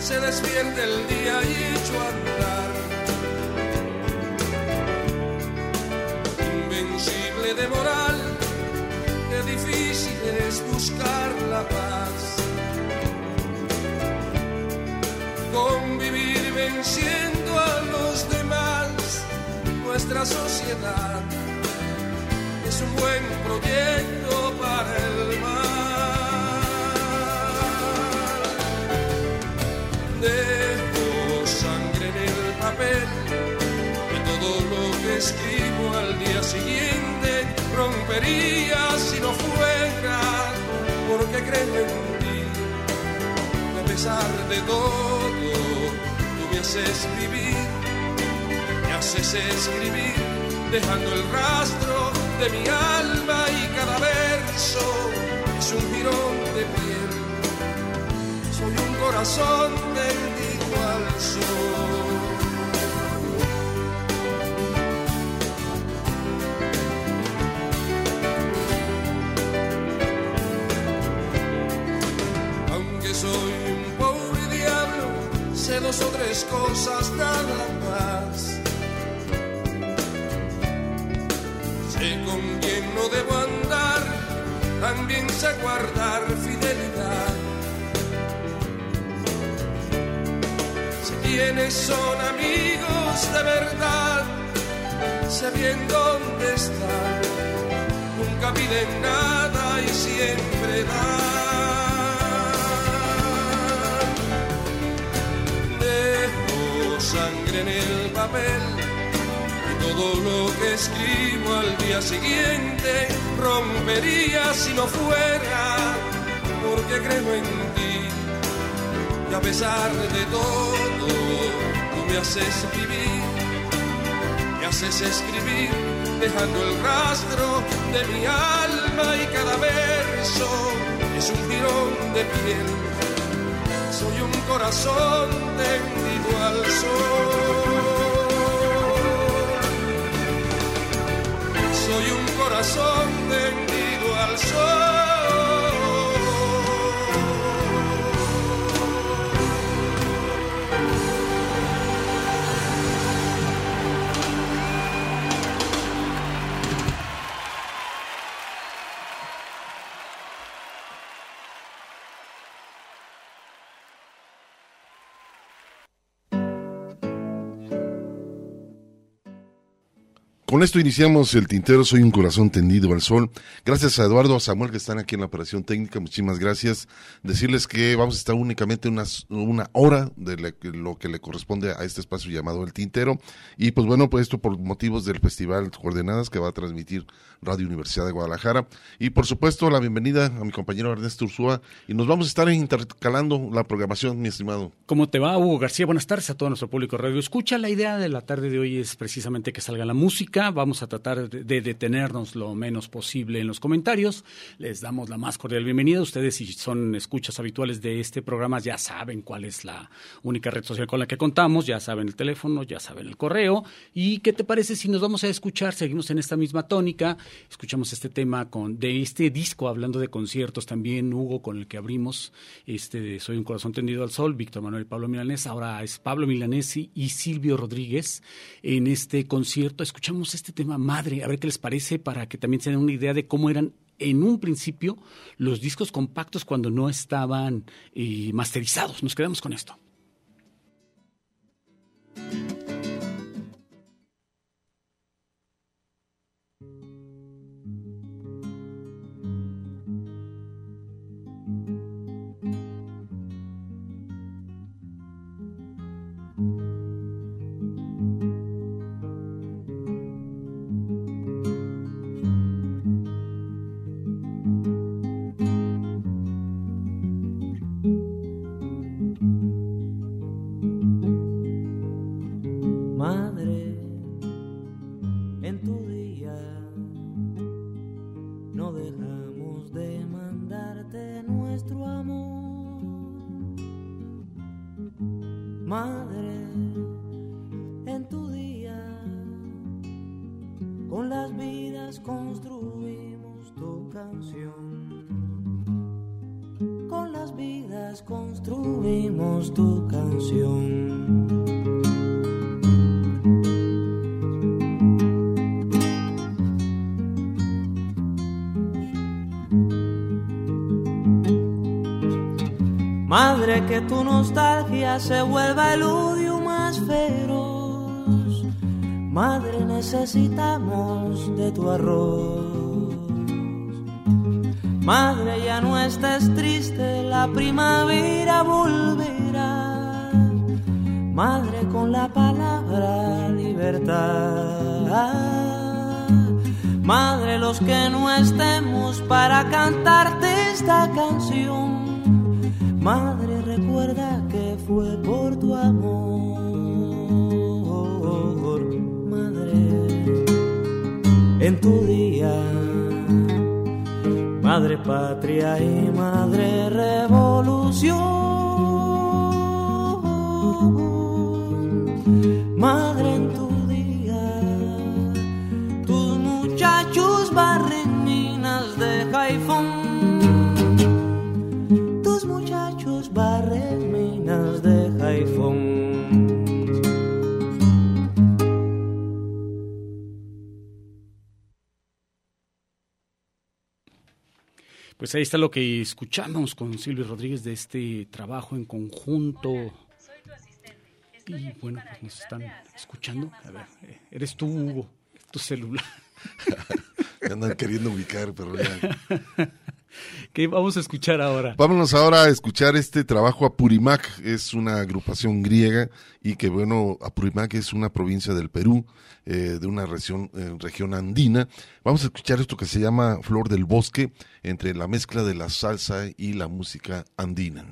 Se despierte el día y echo a andar. Invencible de moral, qué difícil es buscar la paz. Convivir venciendo a los demás, nuestra sociedad es un buen proyecto para el mal. Escribo al día siguiente rompería si no fuera porque creo en ti. A pesar de todo, tú me haces vivir, me haces escribir, dejando el rastro de mi alma y cada verso es un jirón de piel soy un corazón tendido al sol. Dos o tres cosas nada más. Sé con quién no debo andar, también sé guardar fidelidad. quienes son amigos de verdad, sé bien dónde están, nunca piden nada y siempre dan. Papel y todo lo que escribo al día siguiente rompería si no fuera porque creo en ti y a pesar de todo, tú me haces vivir, me haces escribir, dejando el rastro de mi alma y cada verso es un tirón de piel. Soy un corazón tendido al sol. Soy un corazón tendido al sol. Con esto iniciamos el tintero Soy un corazón tendido al sol. Gracias a Eduardo, a Samuel que están aquí en la operación técnica. Muchísimas gracias. Decirles que vamos a estar únicamente una hora de lo que le corresponde a este espacio llamado el tintero. Y pues bueno, pues esto por motivos del Festival Coordenadas que va a transmitir Radio Universidad de Guadalajara. Y por supuesto, la bienvenida a mi compañero Ernesto Ursúa. Y nos vamos a estar intercalando la programación, mi estimado. ¿Cómo te va, Hugo García? Buenas tardes a todo nuestro público radio. Escucha, la idea de la tarde de hoy es precisamente que salga la música Vamos a tratar de detenernos lo menos posible en los comentarios. Les damos la más cordial bienvenida. Ustedes, si son escuchas habituales de este programa, ya saben cuál es la única red social con la que contamos, ya saben el teléfono, ya saben el correo. ¿Y qué te parece si nos vamos a escuchar? Seguimos en esta misma tónica. Escuchamos este tema con, de este disco, hablando de conciertos también, Hugo, con el que abrimos este Soy un corazón tendido al sol, Víctor Manuel Pablo Milanés. Ahora es Pablo Milanés y Silvio Rodríguez en este concierto. Escuchamos tema Madre, a ver qué les parece para que también se den una idea de cómo eran en un principio los discos compactos cuando no estaban eh, masterizados. Nos quedamos con esto. Que tu nostalgia se vuelva el odio más feroz. Madre, necesitamos de tu arroz. Madre, ya no estés triste, la primavera volverá. Madre, con la palabra libertad. Madre, los que no estemos para cantarte esta canción. Madre, recuerda que fue por tu amor, madre, en tu día, madre patria y madre revolución, Pues ahí está lo que escuchamos con Silvio Rodríguez de este trabajo en conjunto. Y bueno, pues nos están escuchando. A ver, eh, eres tú, Hugo, tu celular. andan queriendo ubicar, pero ya. ¿Qué vamos a escuchar ahora? Vámonos ahora a escuchar este trabajo. Apurimac es una agrupación griega y que, bueno, Apurimac es una provincia del Perú, eh, de una región, eh, región andina. Vamos a escuchar esto que se llama Flor del Bosque, entre la mezcla de la salsa y la música andina.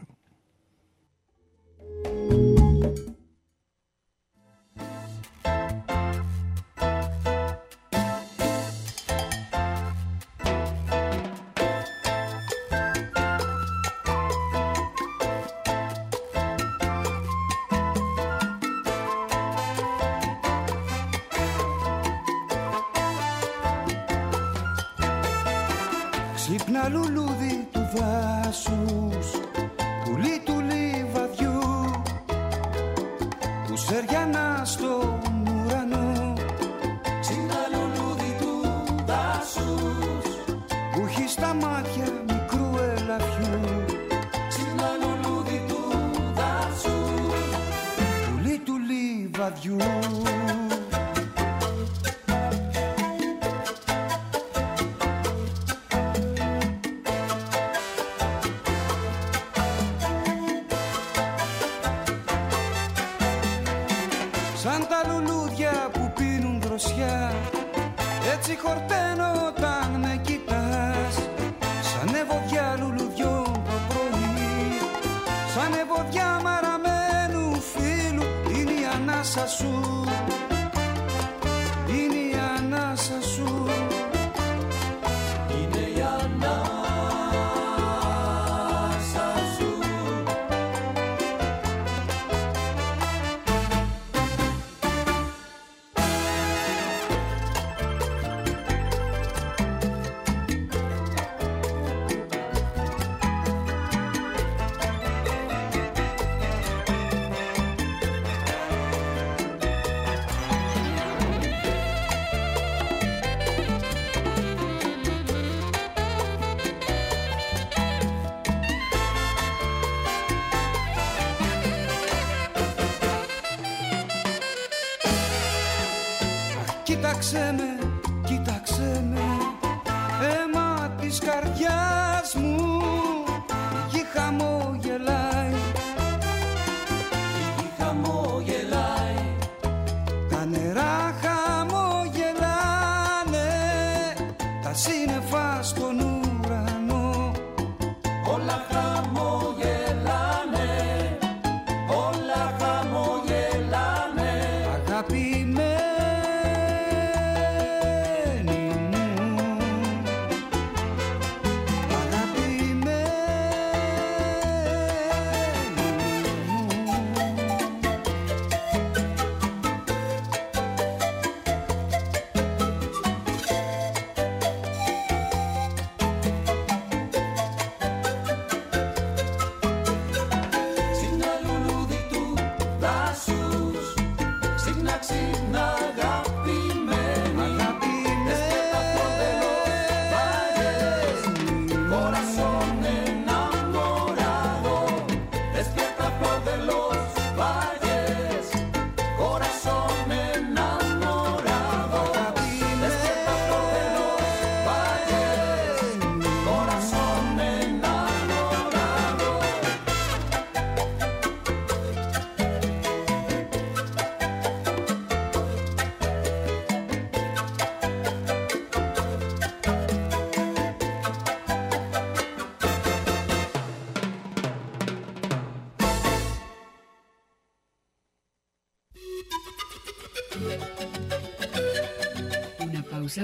Bırak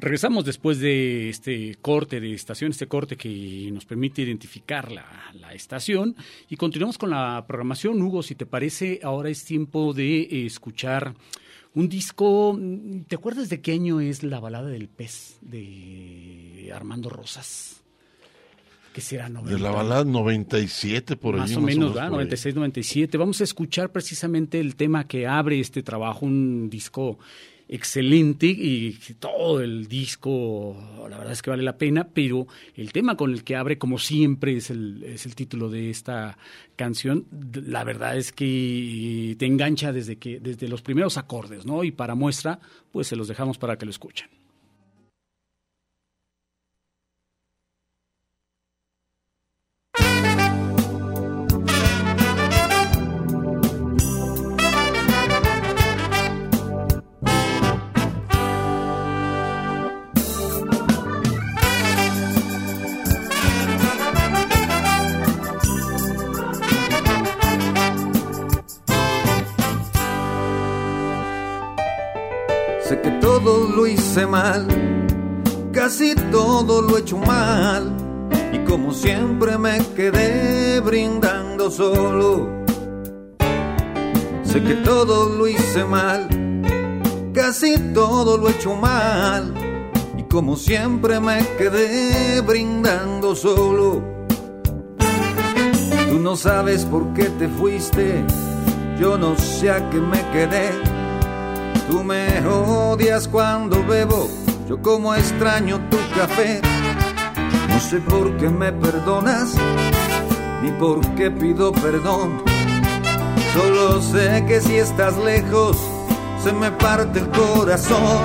Regresamos después de este corte de estación, este corte que nos permite identificar la, la estación y continuamos con la programación. Hugo, si te parece, ahora es tiempo de escuchar un disco. ¿Te acuerdas de qué año es La balada del pez de Armando Rosas? ¿Qué será? De la balada 97 por más ahí. o menos, ¿verdad? por ahí. 96, 97. Vamos a escuchar precisamente el tema que abre este trabajo, un disco excelente y todo el disco, la verdad es que vale la pena, pero el tema con el que abre, como siempre es el, es el título de esta canción, la verdad es que te engancha desde, que, desde los primeros acordes, ¿no? Y para muestra, pues se los dejamos para que lo escuchen. Hice mal, casi todo lo he hecho mal. Y como siempre me quedé brindando solo. Sé que todo lo hice mal, casi todo lo he hecho mal. Y como siempre me quedé brindando solo. Tú no sabes por qué te fuiste, yo no sé a qué me quedé. Tú me odias cuando bebo, yo como extraño tu café. No sé por qué me perdonas, ni por qué pido perdón. Solo sé que si estás lejos, se me parte el corazón.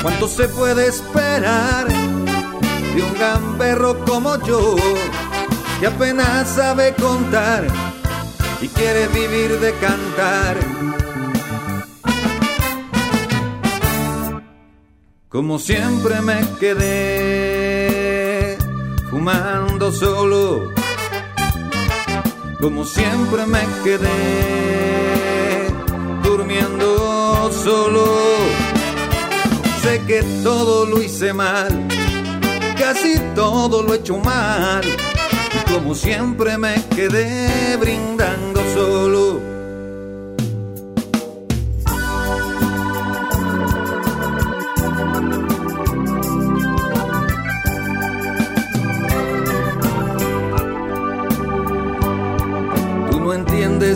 ¿Cuánto se puede esperar de un gamberro como yo, que apenas sabe contar y quiere vivir de cantar? Como siempre me quedé fumando solo. Como siempre me quedé durmiendo solo. Sé que todo lo hice mal, casi todo lo he hecho mal. Como siempre me quedé brindando solo.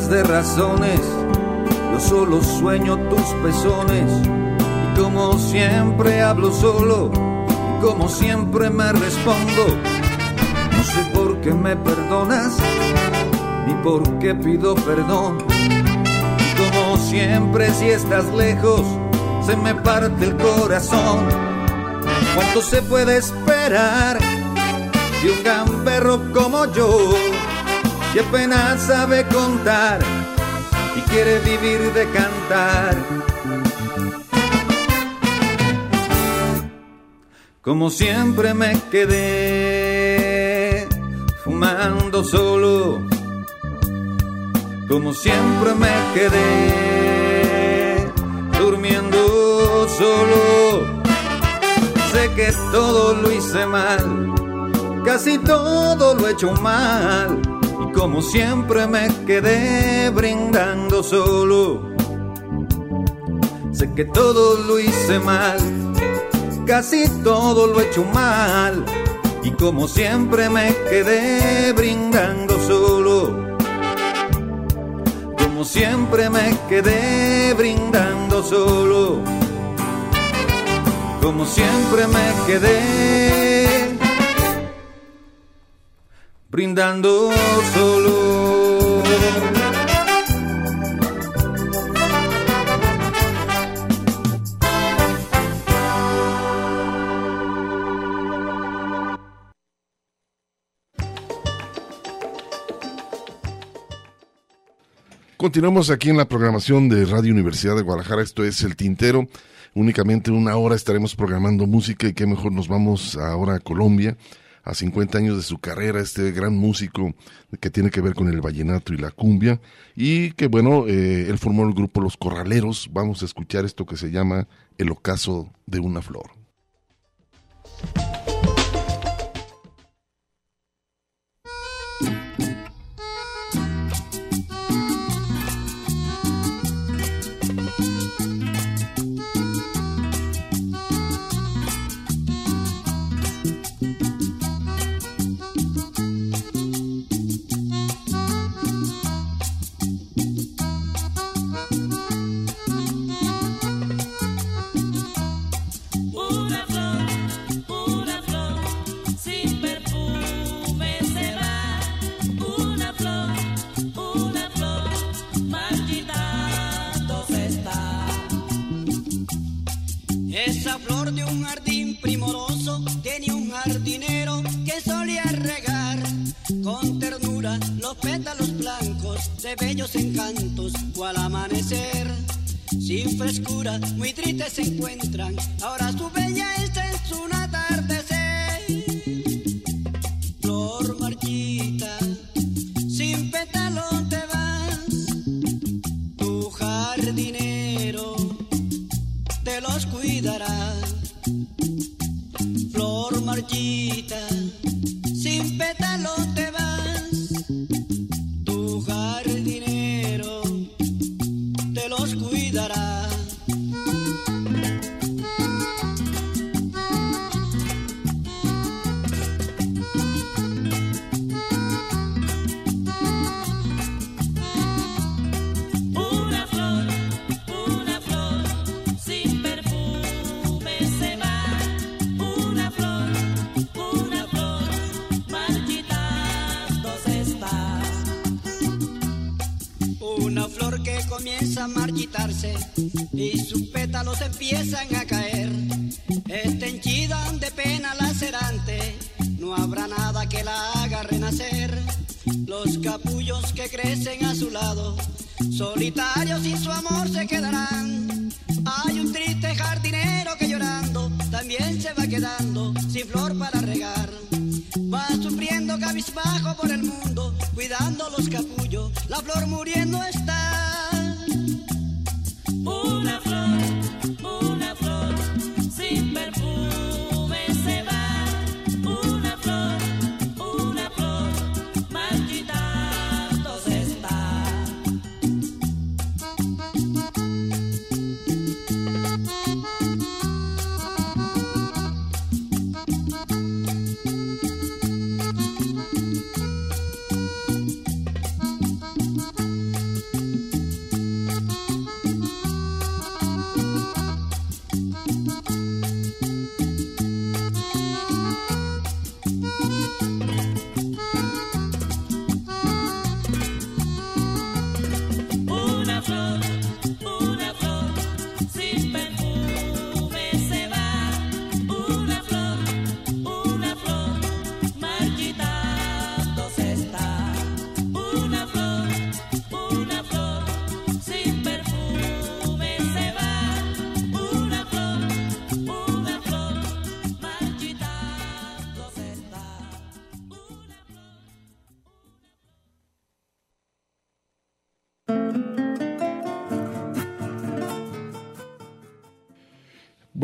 De razones, yo solo sueño tus pezones y como siempre hablo solo y como siempre me respondo. No sé por qué me perdonas ni por qué pido perdón. Y como siempre si estás lejos se me parte el corazón. ¿Cuánto se puede esperar de un gamberro como yo? Que apenas sabe contar y quiere vivir de cantar. Como siempre me quedé fumando solo. Como siempre me quedé durmiendo solo. Sé que todo lo hice mal, casi todo lo he hecho mal. Y como siempre me quedé brindando solo. Sé que todo lo hice mal, casi todo lo he hecho mal. Y como siempre me quedé brindando solo. Como siempre me quedé brindando solo. Como siempre me quedé brindando solo. Continuamos aquí en la programación de Radio Universidad de Guadalajara. Esto es El Tintero. Únicamente una hora estaremos programando música y qué mejor nos vamos ahora a Colombia. A 50 años de su carrera, este gran músico que tiene que ver con el vallenato y la cumbia. Y que bueno, eh, él formó el grupo Los Corraleros. Vamos a escuchar esto que se llama El ocaso de una flor. Un jardín primoroso tenía un jardinero que solía regar con ternura los pétalos blancos de bellos encantos cual amanecer. Sin frescura, muy tristes se encuentran, ahora su bella está en su atardecer. A marchitarse y sus pétalos empiezan a caer. Está henchida de pena lacerante, no habrá nada que la haga renacer. Los capullos que crecen a su lado, solitarios sin su amor se quedarán. Hay un triste jardinero que llorando también se va quedando sin flor para regar. Va sufriendo cabizbajo por el mundo, cuidando los capullos, la flor muriendo está.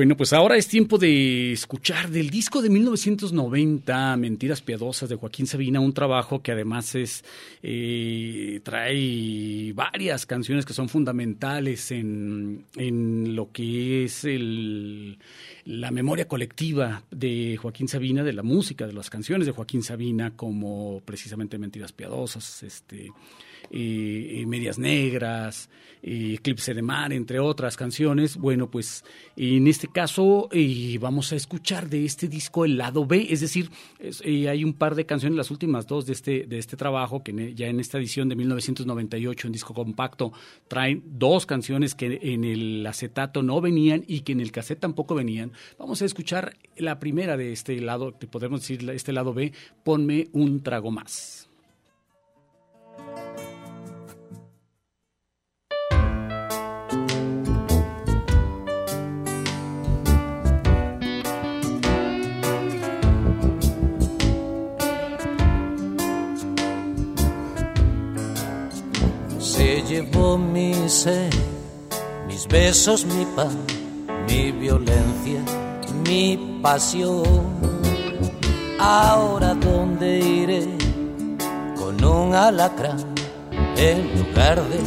Bueno, pues ahora es tiempo de escuchar del disco de 1990, Mentiras Piadosas de Joaquín Sabina, un trabajo que además es eh, trae varias canciones que son fundamentales en, en lo que es el, la memoria colectiva de Joaquín Sabina, de la música, de las canciones de Joaquín Sabina, como precisamente Mentiras Piadosas, este, eh, Medias Negras, eh, Eclipse de Mar, entre otras canciones. Bueno, pues en este caso eh, vamos a escuchar de este disco el lado B, es decir, hay un par de canciones, las últimas dos de este, de este trabajo, que en- ya en esta edición de 1998 en disco compacto traen dos canciones que en el acetato no venían y que en el cassette tampoco venían. Vamos a escuchar la primera de este lado, que podemos decir este lado B, Ponme un trago más. Llevó mi sed, mis besos, mi pan, mi violencia, mi pasión. Ahora dónde iré con un alacrán en lugar de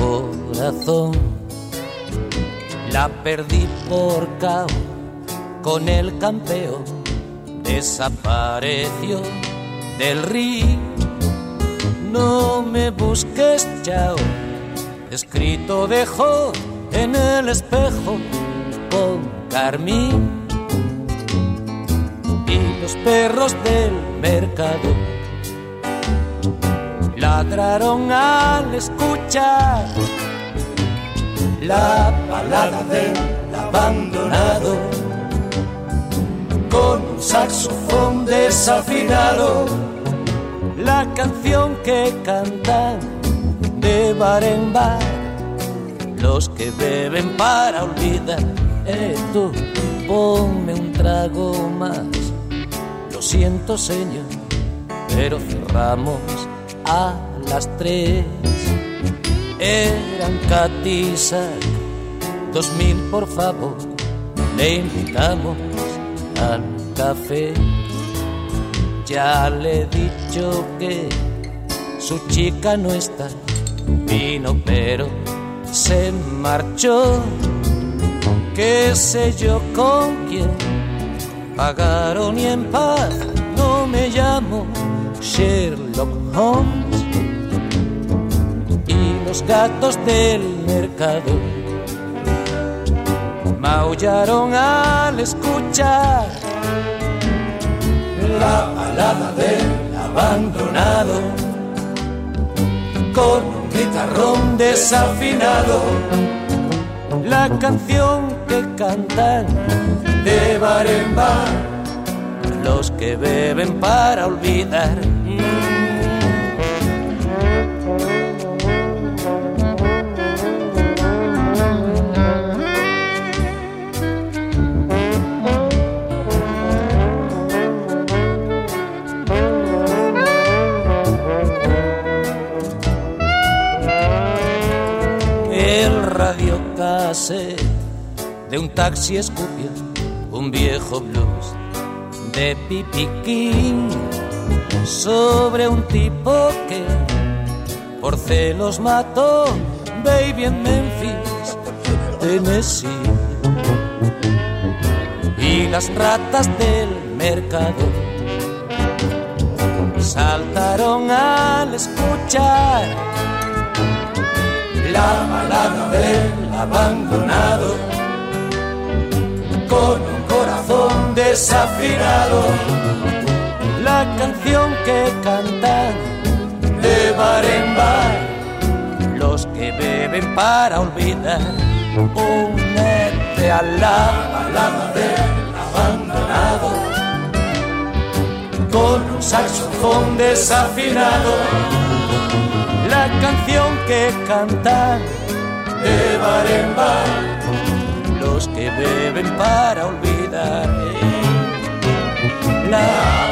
corazón. La perdí por cao con el campeón, desapareció del río no me busques, chao. Escrito dejo en el espejo con carmín. Y los perros del mercado ladraron al escuchar la balada del abandonado con un saxofón desafinado la canción que cantan de bar en bar los que beben para olvidar. Eh, tú, ponme un trago más. Lo siento, señor, pero cerramos a las tres. Eran Catizac, dos mil por favor. Le invitamos al café. Ya le he dicho que su chica no está. Vino pero se marchó. Qué sé yo con quién. Pagaron y en paz. No me llamo Sherlock Holmes. Y los gatos del mercado maullaron al escuchar la balada del abandonado con un guitarrón desafinado la canción que cantan de bar en bar los que beben para olvidar de un taxi escupió un viejo blues de Pipi King sobre un tipo que por celos mató baby en Memphis, Tennessee. Y las ratas del mercado saltaron al escuchar la balada del abandonado con un corazón desafinado. La canción que cantan de bar los que beben para olvidar únete a la balada del abandonado. Con un saxofón desafinado la canción que cantan de bar los que beben para olvidar. La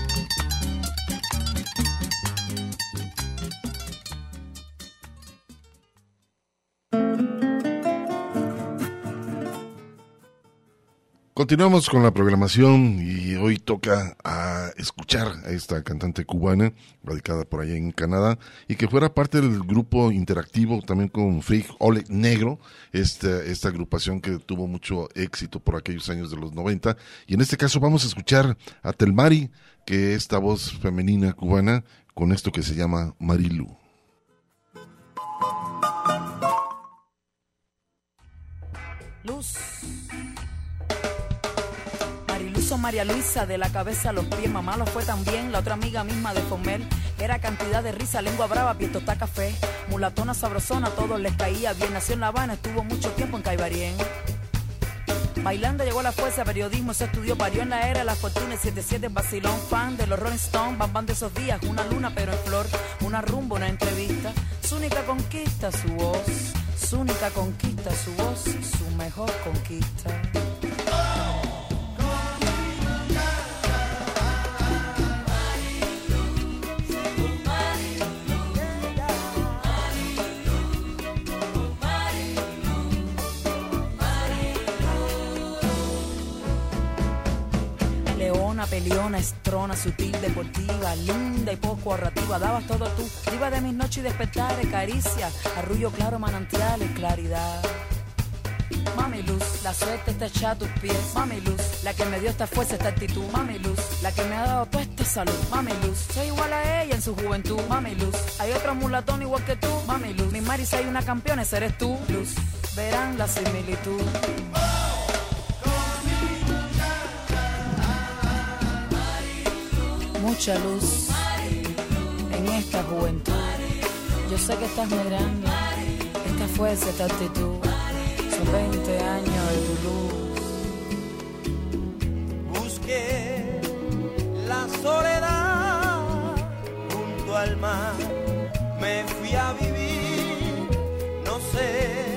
Continuamos con la programación y hoy toca a escuchar a esta cantante cubana radicada por allá en Canadá y que fuera parte del grupo interactivo también con Freak Ole Negro, esta, esta agrupación que tuvo mucho éxito por aquellos años de los 90. Y en este caso vamos a escuchar a Telmari, que es esta voz femenina cubana con esto que se llama Marilu. Luz. María Luisa, de la cabeza a los pies, mamá lo fue también. La otra amiga misma de Fomel era cantidad de risa, lengua brava, pietota café. Mulatona sabrosona, todos les caía bien. Nació en La Habana, estuvo mucho tiempo en Caibarien. Bailando llegó a la fuerza, periodismo se estudió, parió en la era, la fortuna 77, vacilón, fan de los Rolling Stones, bam bam de esos días, una luna pero en flor, una rumba, una entrevista, su única conquista, su voz, su única conquista, su voz, su mejor conquista. Leona, peleona, estrona, sutil, deportiva, linda y poco ahorrativa. Dabas todo tú, diva de mis noches y despertares, caricia, arrullo claro, manantiales, claridad. Mami Luz, la suerte está echada a tus pies. Mami Luz, la que me dio esta fuerza, esta actitud. Mami Luz, la que me ha dado toda esta salud. Mami Luz, soy igual a ella en su juventud. Mami Luz, hay otro mulatón igual que tú. Mami Luz, mi Marisa hay una campeona, esa eres tú. Luz, verán la similitud. Mucha luz en esta juventud. Yo sé que estás muy grande. Esta fuerza, esta actitud. Son 20 años de tu luz. Busqué la soledad junto al mar. Me fui a vivir, no sé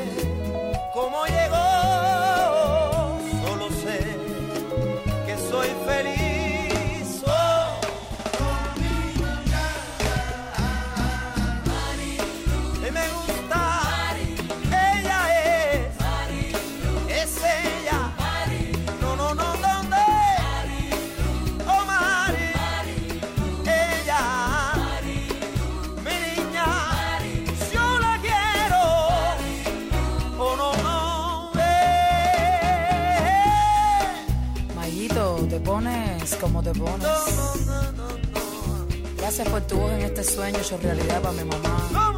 te pones. Gracias por tu voz en este sueño hecho realidad para mi mamá.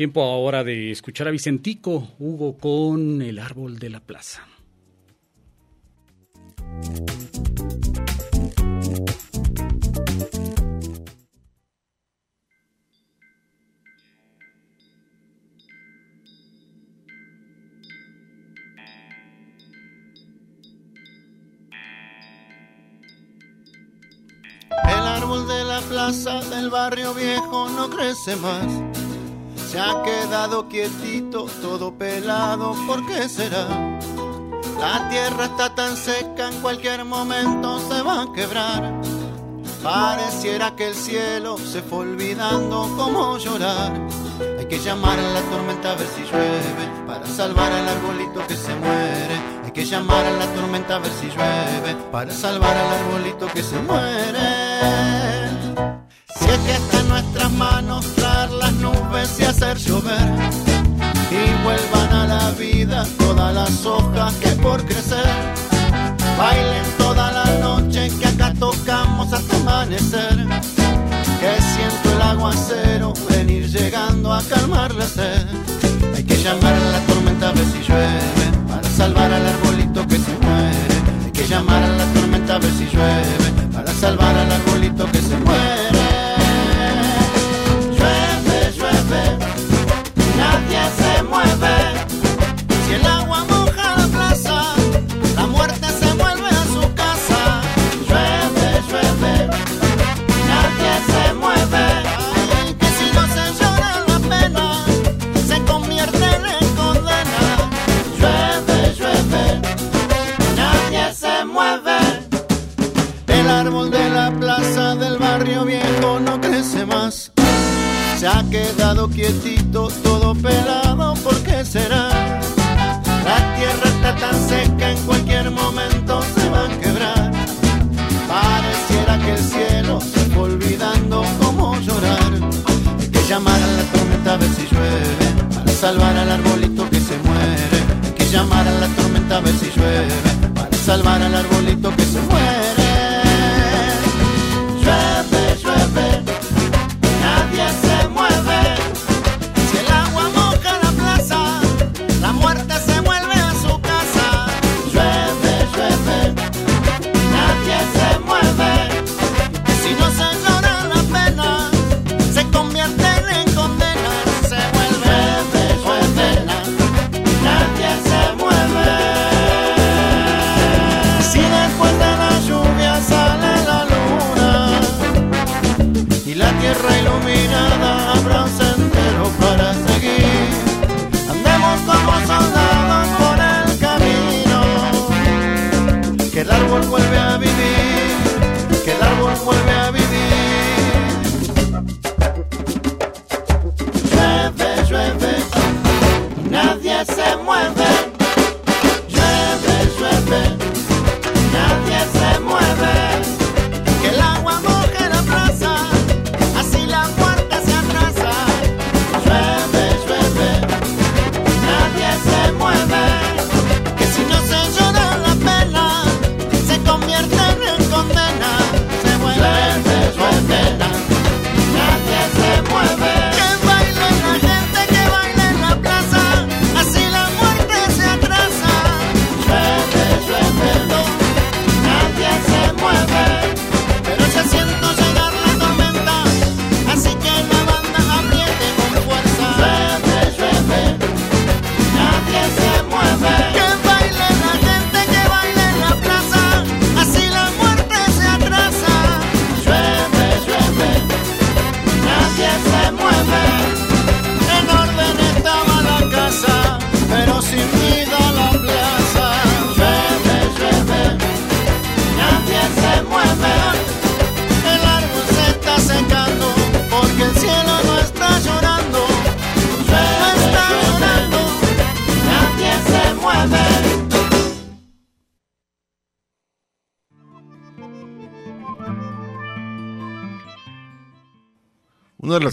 Tiempo ahora de escuchar a Vicentico, Hugo, con El Árbol de la Plaza. El árbol de la plaza del barrio viejo no crece más. Se ha quedado quietito, todo pelado, ¿por qué será? La tierra está tan seca, en cualquier momento se va a quebrar. Pareciera que el cielo se fue olvidando cómo llorar. Hay que llamar a la tormenta a ver si llueve para salvar al arbolito que se muere. Hay que llamar a la tormenta a ver si llueve para salvar al arbolito que se muere. Si es que está en nuestras manos nubes y hacer llover y vuelvan a la vida todas las hojas que por crecer bailen toda la noche que acá tocamos hasta amanecer. Que siento el aguacero venir llegando a calmar la sed. Hay que llamar a la tormenta a ver si llueve para salvar al arbolito que se muere. Hay que llamar a la tormenta a ver si llueve para salvar al arbolito que se muere. El árbol de la plaza del barrio viejo no crece más. Se ha quedado quietito, todo pelado, ¿por qué será? La tierra está tan seca, en cualquier momento se va a quebrar. Pareciera que el cielo se fue olvidando cómo llorar. Hay que llamar a la tormenta a ver si llueve, para salvar al arbolito que se muere. Hay que llamar a la tormenta a ver si llueve, para salvar al arbolito que se muere.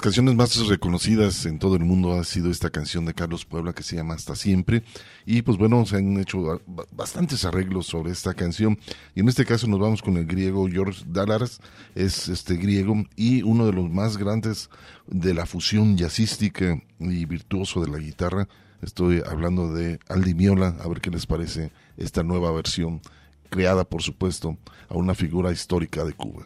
Canciones más reconocidas en todo el mundo ha sido esta canción de Carlos Puebla que se llama Hasta Siempre. Y pues bueno, se han hecho ba- bastantes arreglos sobre esta canción. Y en este caso nos vamos con el griego George Dalaras, es este griego y uno de los más grandes de la fusión jazzística y virtuoso de la guitarra. Estoy hablando de Aldi Miola, a ver qué les parece esta nueva versión, creada por supuesto a una figura histórica de Cuba.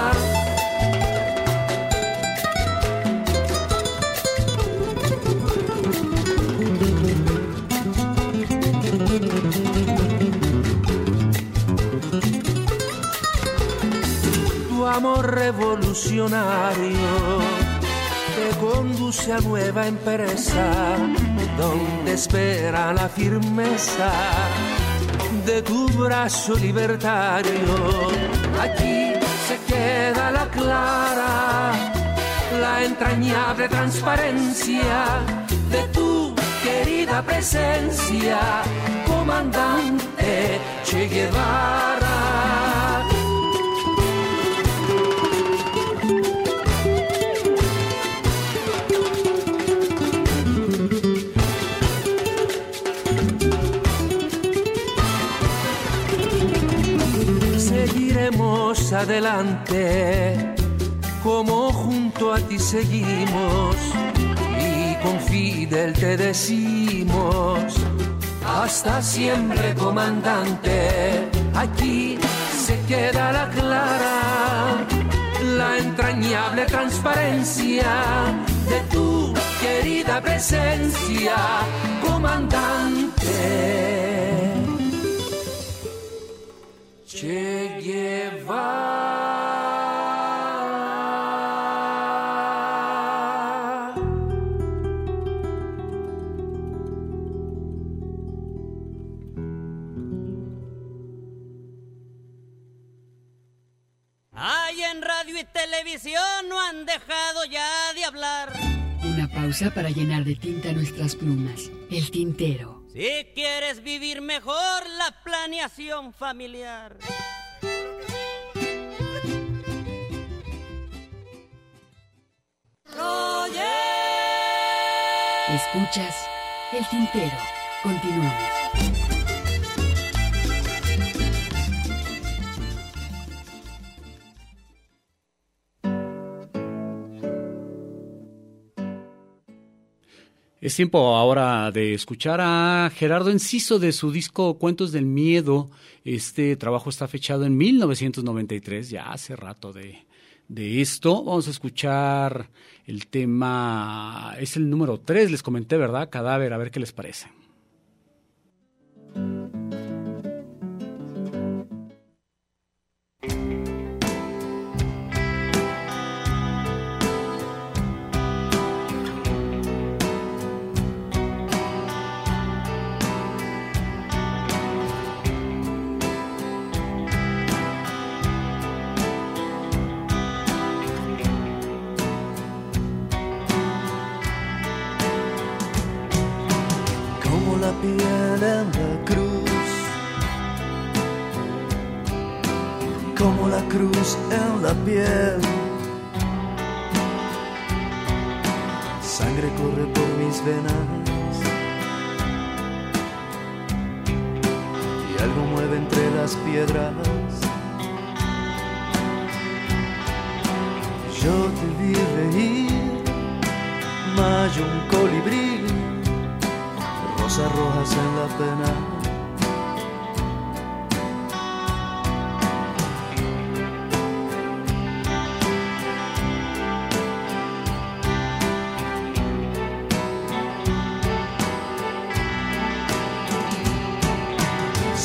Amor revolucionario te conduce a nueva empresa donde espera la firmeza de tu brazo libertario. Aquí se queda la clara, la entrañable transparencia de tu querida presencia, comandante Che Guevara. Adelante como junto a ti seguimos y con Fidel te decimos hasta siempre comandante aquí se queda la clara la entrañable transparencia de tu querida presencia comandante Che Guevara. Ay, en radio y televisión no han dejado ya de hablar. Una pausa para llenar de tinta nuestras plumas. El tintero. Si quieres vivir mejor la planeación familiar. Escuchas el tintero. Continuamos. Es tiempo ahora de escuchar a Gerardo Enciso de su disco Cuentos del Miedo. Este trabajo está fechado en 1993, ya hace rato de, de esto. Vamos a escuchar el tema, es el número 3, les comenté, ¿verdad? Cadáver, a ver qué les parece.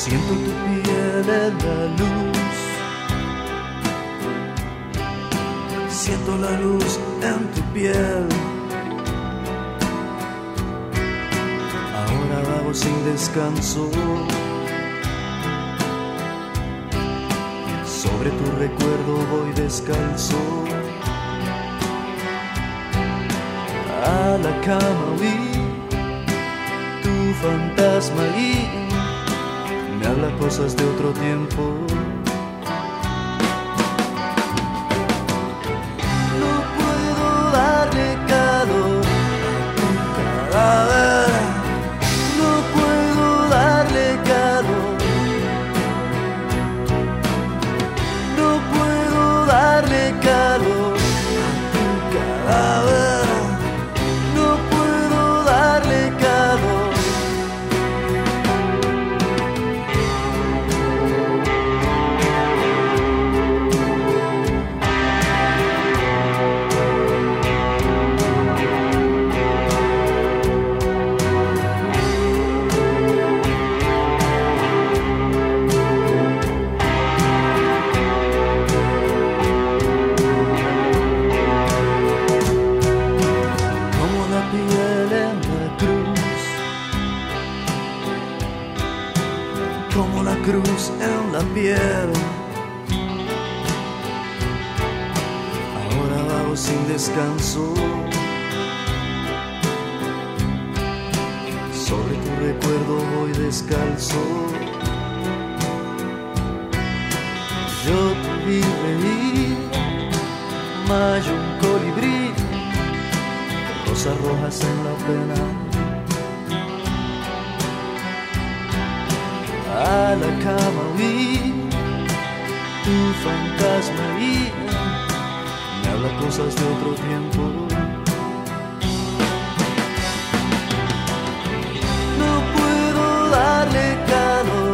Siento tu piel en la luz. Siento la luz en tu piel. Ahora vago sin descanso. Sobre tu recuerdo voy descalzo. A la cama vi tu fantasma y habla cosas de otro tiempo. Sin descanso. Sobre tu recuerdo voy descalzo. Yo te vi venir, mayo un colibrí rosas rojas en la pena. A la cama vi tu fantasma y cosas de otro tiempo. No puedo darle calor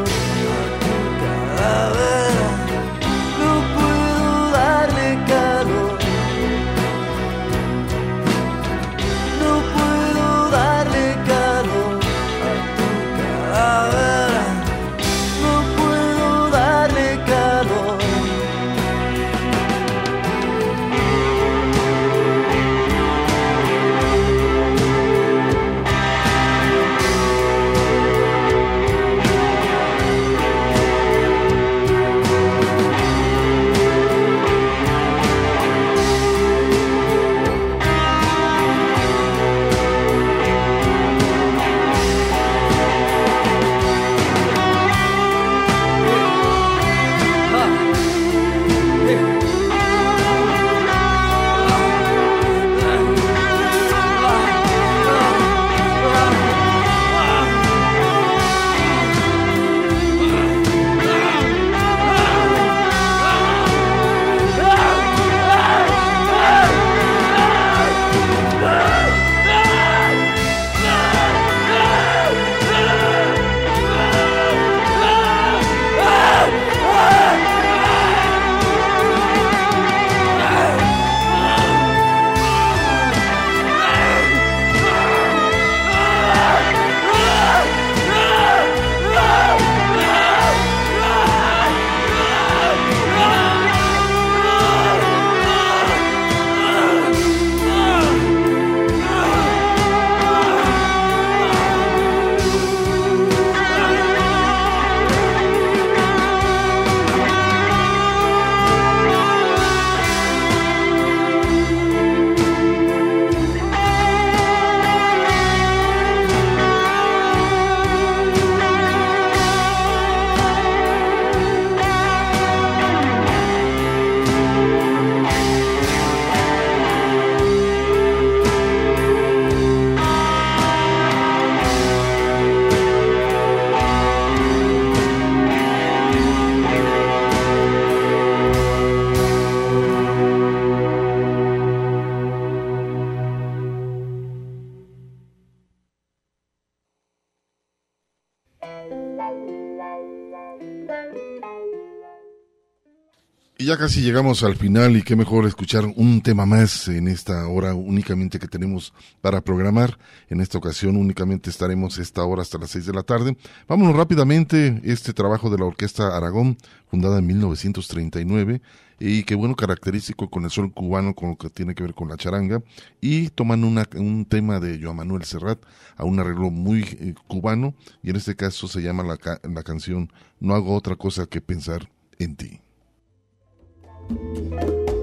ya casi llegamos al final y qué mejor escuchar un tema más en esta hora únicamente que tenemos para programar. En esta ocasión únicamente estaremos esta hora hasta las seis de la tarde. Vámonos rápidamente, este trabajo de la Orquesta Aragón, fundada en 1939 y que bueno, característico con el sol cubano, con lo que tiene que ver con la charanga, y toman una, un tema de Joan Manuel Serrat a un arreglo muy eh, cubano, y en este caso se llama la, la canción No hago otra cosa que pensar en ti. No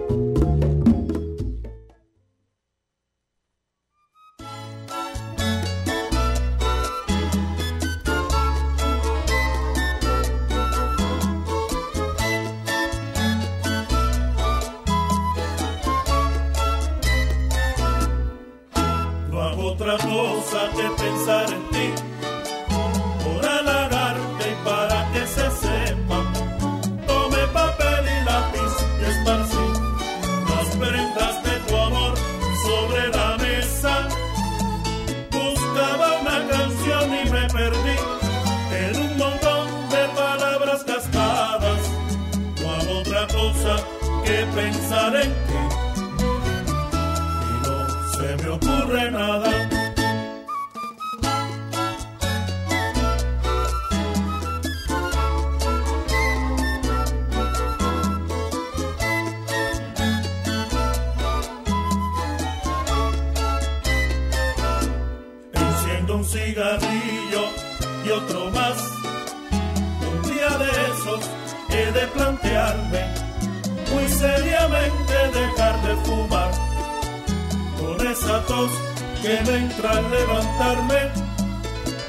pensar y no se me ocurre nada. Enciendo un cigarrillo y otro más. Un día de esos he de plantearme seriamente dejar de fumar. Con esa tos que me entra al levantarme,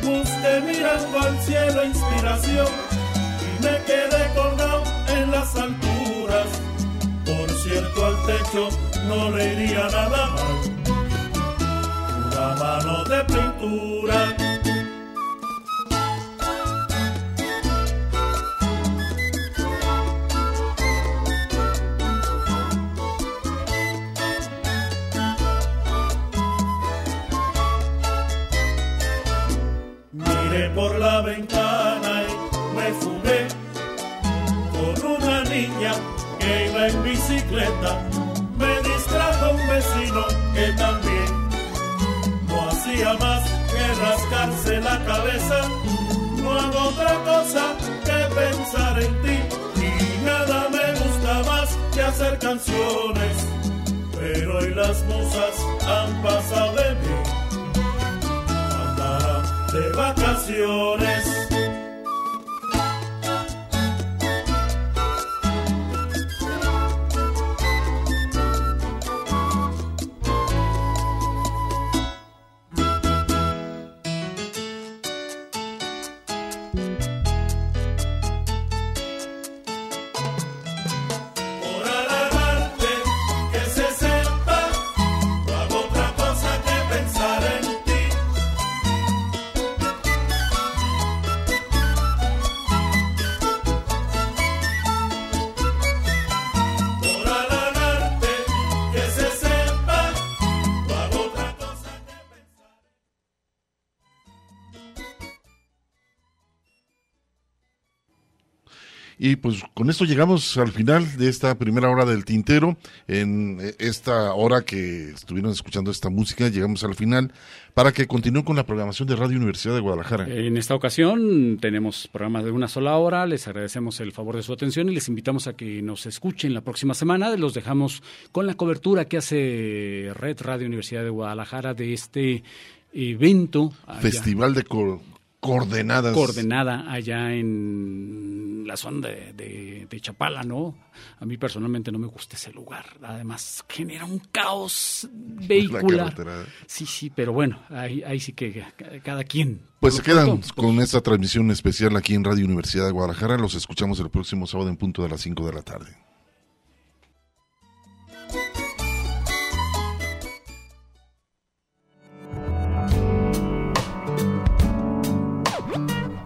busqué mirando al cielo inspiración y me quedé colgado en las alturas. Por cierto, al techo no le iría nada mal una mano de pintura. Que pensar en ti y nada me gusta más que hacer canciones. Pero hoy las musas han pasado de mí, andarán de vacaciones. Y pues con esto llegamos al final de esta primera hora del tintero. En eh, esta hora que estuvieron escuchando esta música, llegamos al final para que continúen con la programación de Radio Universidad de Guadalajara. En esta ocasión tenemos programas de una sola hora, les agradecemos el favor de su atención y les invitamos a que nos escuchen la próxima semana. Los dejamos con la cobertura que hace Red Radio Universidad de Guadalajara de este evento. allá- Festival de co- coordenadas. coordenada allá en la zona de, de- de Chapala, ¿no? A mí personalmente no me gusta ese lugar. Además, genera un caos vehicular. Sí, sí, pero bueno, ahí, ahí sí que cada quien. Pues se quedan pronto, con esta transmisión especial aquí en Radio Universidad de Guadalajara. Los escuchamos el próximo sábado en punto de las 5 de la tarde.